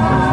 Bye.